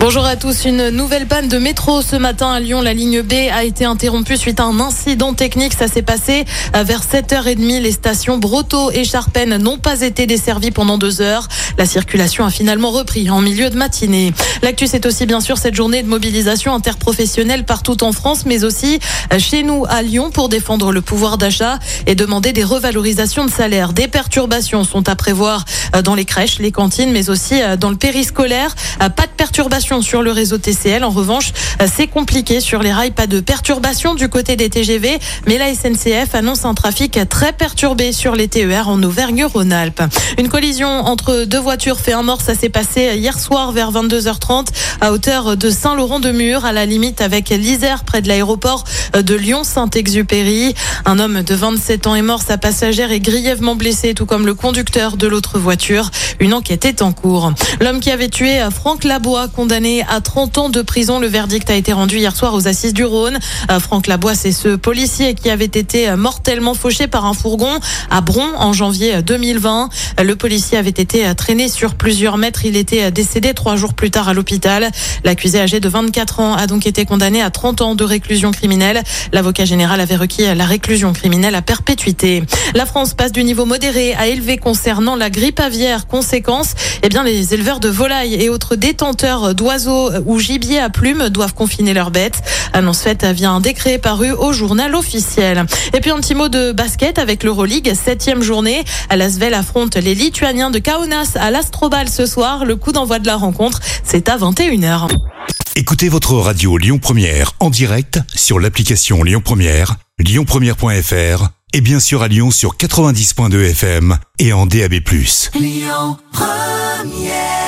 Bonjour à tous. Une nouvelle panne de métro ce matin à Lyon. La ligne B a été interrompue suite à un incident technique. Ça s'est passé vers 7h30. Les stations Brotto et Charpennes n'ont pas été desservies pendant deux heures. La circulation a finalement repris en milieu de matinée. L'actu, c'est aussi bien sûr cette journée de mobilisation interprofessionnelle partout en France, mais aussi chez nous à Lyon pour défendre le pouvoir d'achat et demander des revalorisations de salaire. Des perturbations sont à prévoir dans les crèches, les cantines, mais aussi dans le périscolaire. Pas de perturbations sur le réseau TCL. En revanche, c'est compliqué sur les rails. Pas de perturbations du côté des TGV, mais la SNCF annonce un trafic très perturbé sur les TER en Auvergne-Rhône-Alpes. Une collision entre deux voitures fait un mort. Ça s'est passé hier soir vers 22h30 à hauteur de Saint-Laurent-de-Mur, à la limite avec l'Isère, près de l'aéroport de Lyon-Saint-Exupéry. Un homme de 27 ans est mort. Sa passagère est grièvement blessée, tout comme le conducteur de l'autre voiture. Une enquête est en cours. L'homme qui avait tué Franck Labois, condamné à 30 ans de prison. Le verdict a été rendu hier soir aux assises du Rhône. Euh, Franck Labois, c'est ce policier qui avait été euh, mortellement fauché par un fourgon à Bron en janvier 2020. Euh, le policier avait été traîné sur plusieurs mètres. Il était décédé trois jours plus tard à l'hôpital. L'accusé âgé de 24 ans a donc été condamné à 30 ans de réclusion criminelle. L'avocat général avait requis la réclusion criminelle à perpétuité. La France passe du niveau modéré à élevé concernant la grippe aviaire. Conséquence, eh bien, les éleveurs de volailles et autres détenteurs oiseaux ou gibier à plumes doivent confiner leurs bêtes. Annonce faite via un décret paru au journal officiel. Et puis un petit mot de basket avec l'Euroleague, septième journée. L'Asvel affronte les Lituaniens de Kaunas à l'Astrobal ce soir. Le coup d'envoi de la rencontre, c'est à 21h. Écoutez votre radio Lyon Première en direct sur l'application Lyon Première, lyonpremière.fr et bien sûr à Lyon sur 90.2 FM et en DAB+. Lyon Première